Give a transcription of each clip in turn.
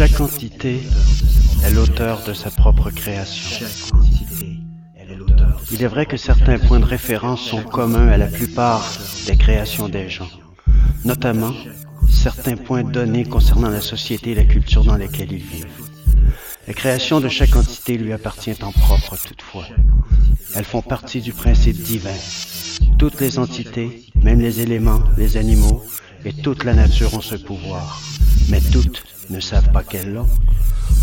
Chaque entité est l'auteur de sa propre création. Il est vrai que certains points de référence sont communs à la plupart des créations des gens, notamment certains points donnés concernant la société et la culture dans lesquelles ils vivent. La création de chaque entité lui appartient en propre toutefois. Elles font partie du principe divin. Toutes les entités, même les éléments, les animaux et toute la nature ont ce pouvoir, mais toutes ne savent pas qu'elles l'ont.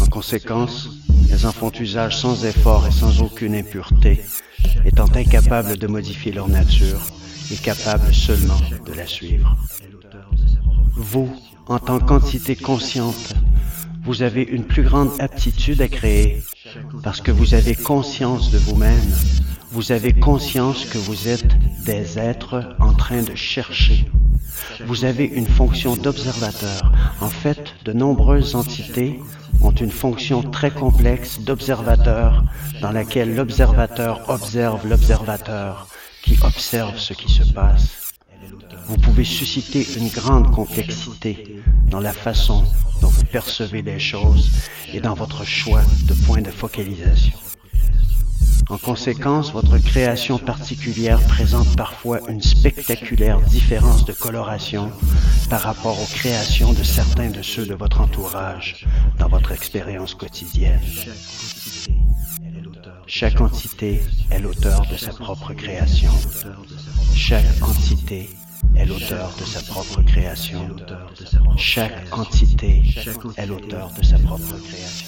En conséquence, elles en font usage sans effort et sans aucune impureté, étant incapables de modifier leur nature et capables seulement de la suivre. Vous, en tant qu'entité consciente, vous avez une plus grande aptitude à créer parce que vous avez conscience de vous-même. Vous avez conscience que vous êtes des êtres en train de chercher. Vous avez une fonction d'observateur. En fait, de nombreuses entités ont une fonction très complexe d'observateur dans laquelle l'observateur observe l'observateur qui observe ce qui se passe. Vous pouvez susciter une grande complexité dans la façon dont vous percevez les choses et dans votre choix de point de focalisation. En conséquence, votre création particulière présente parfois une spectaculaire différence de coloration par rapport aux créations de certains de ceux de votre entourage dans votre expérience quotidienne. Chaque entité est l'auteur de sa propre création. Chaque entité est l'auteur de sa propre création. Chaque entité est l'auteur de sa propre création.